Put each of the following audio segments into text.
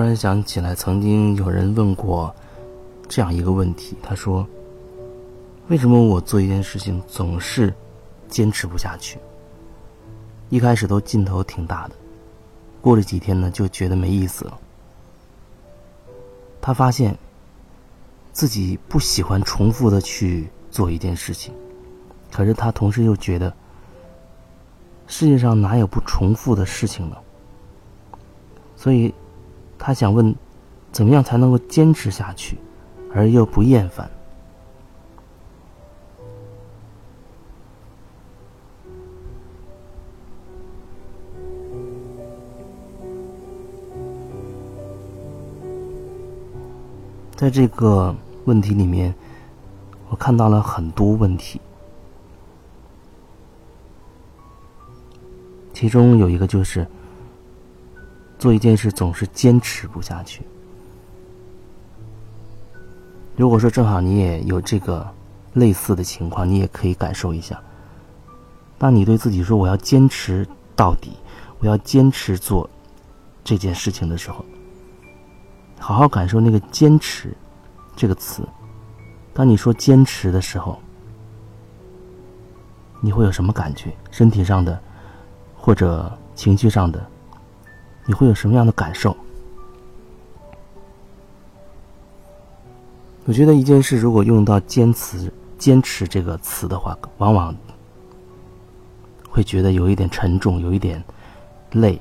突然想起来，曾经有人问过这样一个问题，他说：“为什么我做一件事情总是坚持不下去？一开始都劲头挺大的，过了几天呢，就觉得没意思了。”他发现自己不喜欢重复的去做一件事情，可是他同时又觉得世界上哪有不重复的事情呢？所以，他想问，怎么样才能够坚持下去，而又不厌烦？在这个问题里面，我看到了很多问题，其中有一个就是。做一件事总是坚持不下去。如果说正好你也有这个类似的情况，你也可以感受一下。当你对自己说“我要坚持到底，我要坚持做这件事情”的时候，好好感受那个“坚持”这个词。当你说“坚持”的时候，你会有什么感觉？身体上的，或者情绪上的？你会有什么样的感受？我觉得一件事如果用到“坚持”“坚持”这个词的话，往往会觉得有一点沉重，有一点累。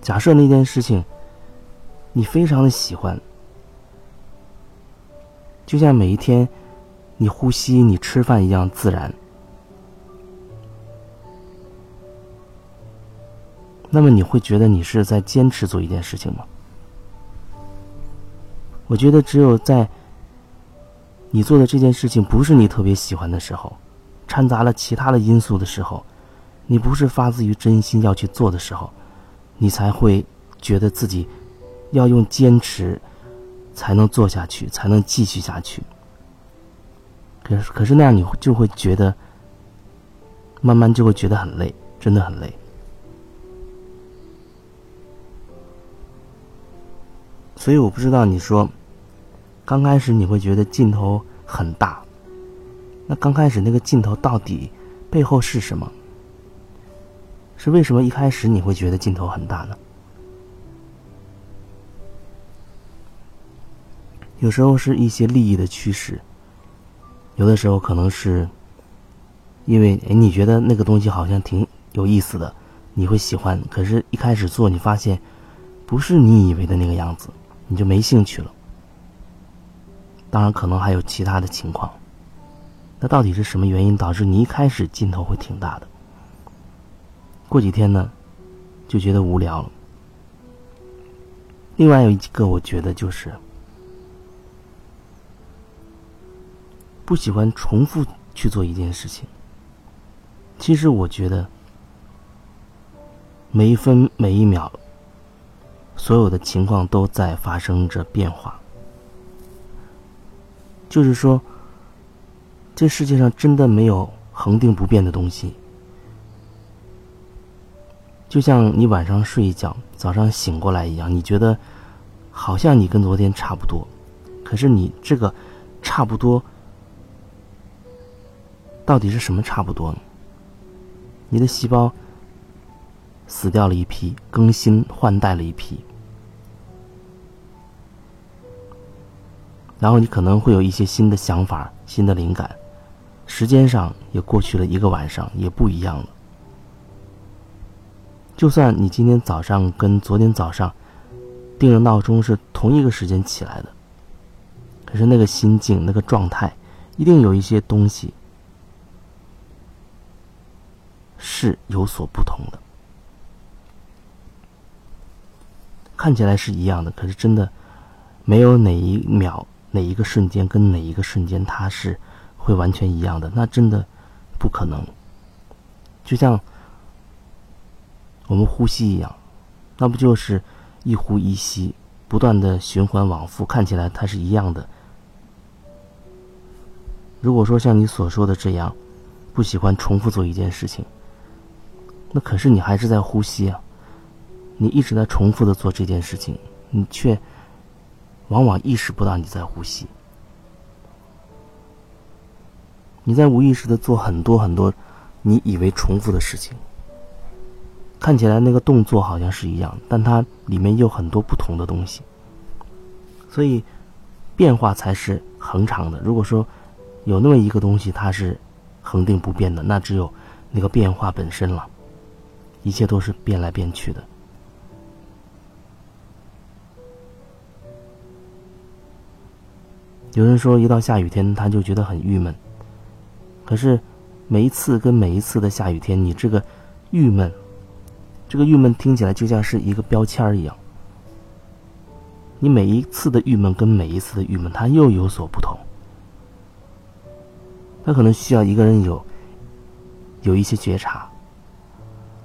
假设那件事情你非常的喜欢，就像每一天你呼吸、你吃饭一样自然。那么你会觉得你是在坚持做一件事情吗？我觉得只有在你做的这件事情不是你特别喜欢的时候，掺杂了其他的因素的时候，你不是发自于真心要去做的时候，你才会觉得自己要用坚持才能做下去，才能继续下去。可是，可是那样你就会觉得慢慢就会觉得很累，真的很累。所以我不知道你说，刚开始你会觉得镜头很大，那刚开始那个镜头到底背后是什么？是为什么一开始你会觉得镜头很大呢？有时候是一些利益的驱使，有的时候可能是因为哎你觉得那个东西好像挺有意思的，你会喜欢，可是一开始做你发现不是你以为的那个样子。你就没兴趣了。当然，可能还有其他的情况。那到底是什么原因导致你一开始劲头会挺大的？过几天呢，就觉得无聊了。另外有一个，我觉得就是不喜欢重复去做一件事情。其实我觉得每一分每一秒。所有的情况都在发生着变化，就是说，这世界上真的没有恒定不变的东西。就像你晚上睡一觉，早上醒过来一样，你觉得好像你跟昨天差不多，可是你这个差不多到底是什么差不多呢？你的细胞死掉了一批，更新换代了一批。然后你可能会有一些新的想法、新的灵感，时间上也过去了一个晚上，也不一样了。就算你今天早上跟昨天早上定的闹钟是同一个时间起来的，可是那个心境、那个状态，一定有一些东西是有所不同的。看起来是一样的，可是真的没有哪一秒。哪一个瞬间跟哪一个瞬间它是会完全一样的？那真的不可能。就像我们呼吸一样，那不就是一呼一吸，不断的循环往复，看起来它是一样的。如果说像你所说的这样，不喜欢重复做一件事情，那可是你还是在呼吸啊。你一直在重复的做这件事情，你却往往意识不到你在呼吸。你在无意识的做很多很多你以为重复的事情，看起来那个动作好像是一样，但它里面有很多不同的东西。所以，变化才是恒常的。如果说有那么一个东西它是恒定不变的，那只有那个变化本身了。一切都是变来变去的。有人说，一到下雨天他就觉得很郁闷。可是，每一次跟每一次的下雨天，你这个郁闷，这个郁闷听起来就像是一个标签一样。你每一次的郁闷跟每一次的郁闷，它又有所不同。他可能需要一个人有有一些觉察，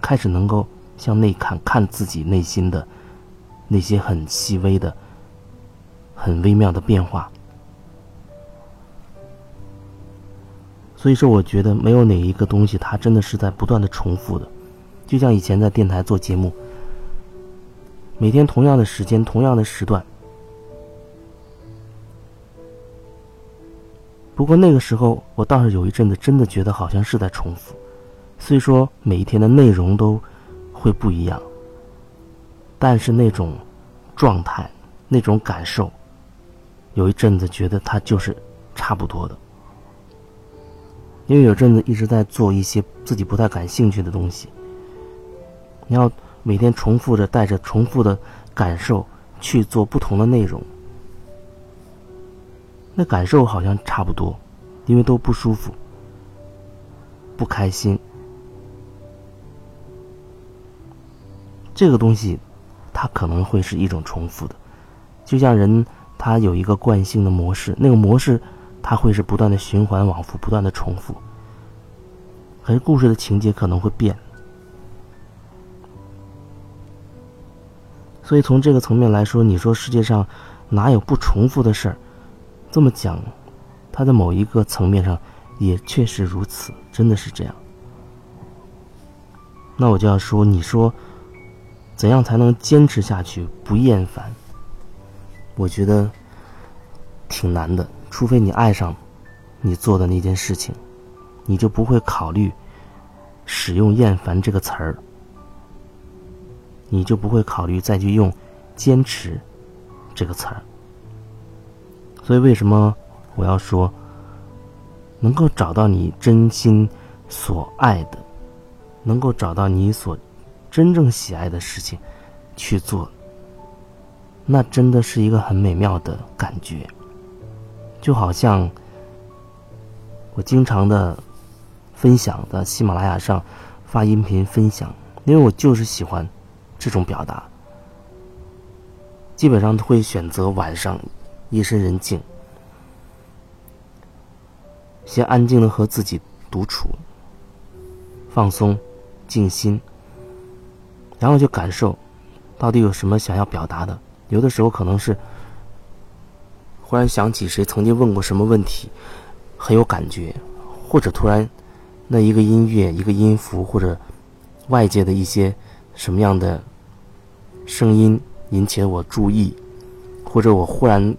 开始能够向内看，看自己内心的那些很细微的、很微妙的变化。所以说，我觉得没有哪一个东西，它真的是在不断的重复的。就像以前在电台做节目，每天同样的时间、同样的时段。不过那个时候，我倒是有一阵子真的觉得好像是在重复。虽说每一天的内容都会不一样，但是那种状态、那种感受，有一阵子觉得它就是差不多的。因为有阵子一直在做一些自己不太感兴趣的东西，你要每天重复着带着重复的感受去做不同的内容，那感受好像差不多，因为都不舒服、不开心。这个东西，它可能会是一种重复的，就像人他有一个惯性的模式，那个模式。它会是不断的循环往复，不断的重复。可是故事的情节可能会变，所以从这个层面来说，你说世界上哪有不重复的事儿？这么讲，它在某一个层面上也确实如此，真的是这样。那我就要说，你说怎样才能坚持下去不厌烦？我觉得挺难的。除非你爱上你做的那件事情，你就不会考虑使用“厌烦”这个词儿，你就不会考虑再去用“坚持”这个词儿。所以，为什么我要说能够找到你真心所爱的，能够找到你所真正喜爱的事情去做，那真的是一个很美妙的感觉。就好像我经常的分享的喜马拉雅上发音频分享，因为我就是喜欢这种表达。基本上都会选择晚上夜深人静，先安静的和自己独处，放松、静心，然后就感受到底有什么想要表达的。有的时候可能是。突然想起谁曾经问过什么问题，很有感觉，或者突然那一个音乐、一个音符，或者外界的一些什么样的声音引起了我注意，或者我忽然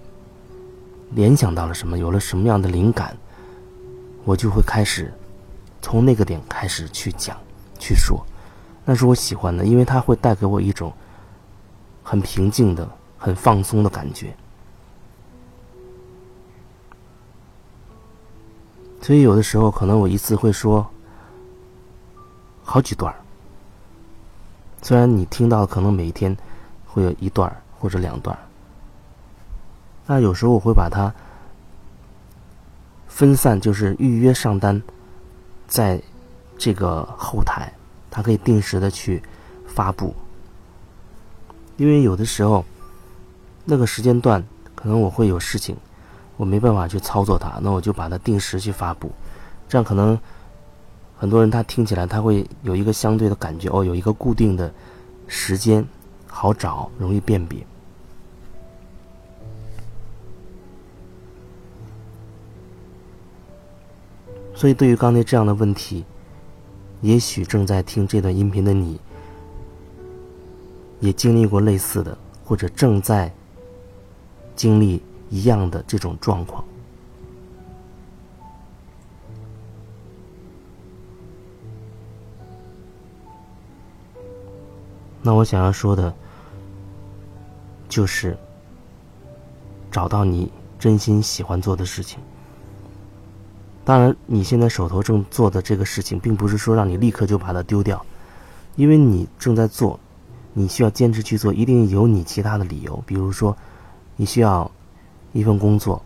联想到了什么，有了什么样的灵感，我就会开始从那个点开始去讲、去说，那是我喜欢的，因为它会带给我一种很平静的、很放松的感觉。所以有的时候，可能我一次会说好几段虽然你听到可能每一天会有一段或者两段那有时候我会把它分散，就是预约上单，在这个后台，它可以定时的去发布。因为有的时候那个时间段可能我会有事情。我没办法去操作它，那我就把它定时去发布，这样可能很多人他听起来他会有一个相对的感觉哦，有一个固定的时间，好找，容易辨别。所以对于刚才这样的问题，也许正在听这段音频的你，也经历过类似的，或者正在经历一样的这种状况。那我想要说的，就是找到你真心喜欢做的事情。当然，你现在手头正做的这个事情，并不是说让你立刻就把它丢掉，因为你正在做。你需要坚持去做，一定有你其他的理由。比如说，你需要一份工作，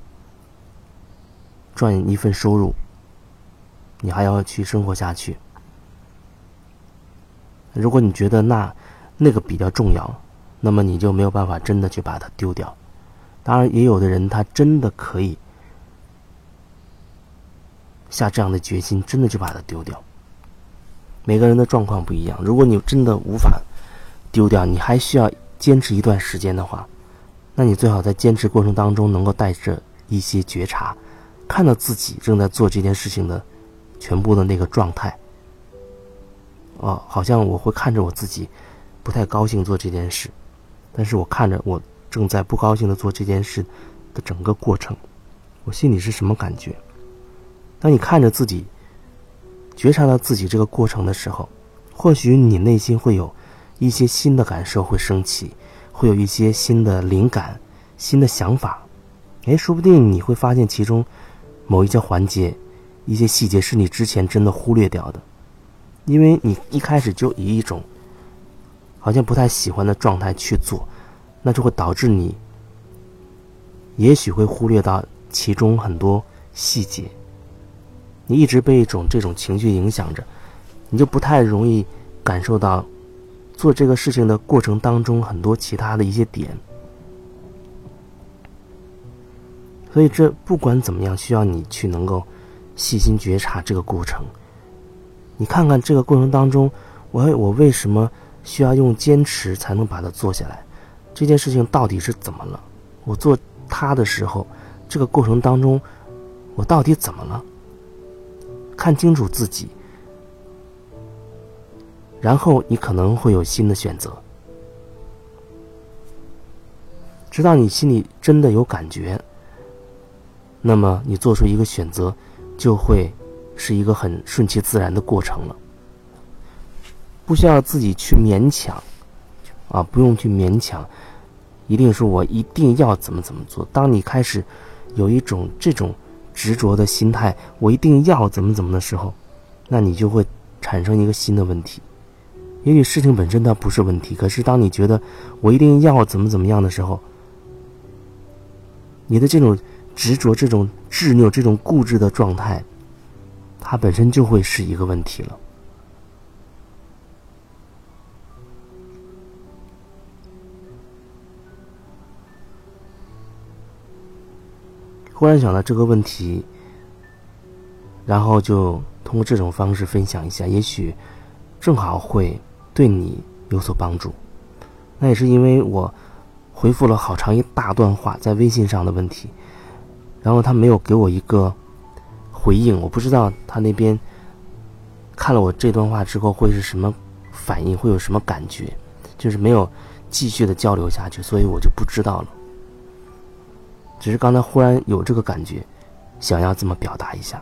赚一份收入，你还要去生活下去。如果你觉得那那个比较重要，那么你就没有办法真的去把它丢掉。当然，也有的人他真的可以下这样的决心，真的就把它丢掉。每个人的状况不一样，如果你真的无法。丢掉，你还需要坚持一段时间的话，那你最好在坚持过程当中能够带着一些觉察，看到自己正在做这件事情的全部的那个状态。哦，好像我会看着我自己不太高兴做这件事，但是我看着我正在不高兴的做这件事的整个过程，我心里是什么感觉？当你看着自己觉察到自己这个过程的时候，或许你内心会有。一些新的感受会升起，会有一些新的灵感、新的想法，哎，说不定你会发现其中某一些环节、一些细节是你之前真的忽略掉的，因为你一开始就以一种好像不太喜欢的状态去做，那就会导致你也许会忽略到其中很多细节，你一直被一种这种情绪影响着，你就不太容易感受到。做这个事情的过程当中，很多其他的一些点，所以这不管怎么样，需要你去能够细心觉察这个过程。你看看这个过程当中，我我为什么需要用坚持才能把它做下来？这件事情到底是怎么了？我做它的时候，这个过程当中，我到底怎么了？看清楚自己。然后你可能会有新的选择，直到你心里真的有感觉，那么你做出一个选择，就会是一个很顺其自然的过程了，不需要自己去勉强，啊，不用去勉强，一定说我一定要怎么怎么做。当你开始有一种这种执着的心态，我一定要怎么怎么的时候，那你就会产生一个新的问题。也许事情本身它不是问题，可是当你觉得我一定要怎么怎么样的时候，你的这种执着、这种执拗、这种固执的状态，它本身就会是一个问题了。忽然想到这个问题，然后就通过这种方式分享一下，也许正好会。对你有所帮助，那也是因为我回复了好长一大段话在微信上的问题，然后他没有给我一个回应，我不知道他那边看了我这段话之后会是什么反应，会有什么感觉，就是没有继续的交流下去，所以我就不知道了。只是刚才忽然有这个感觉，想要这么表达一下。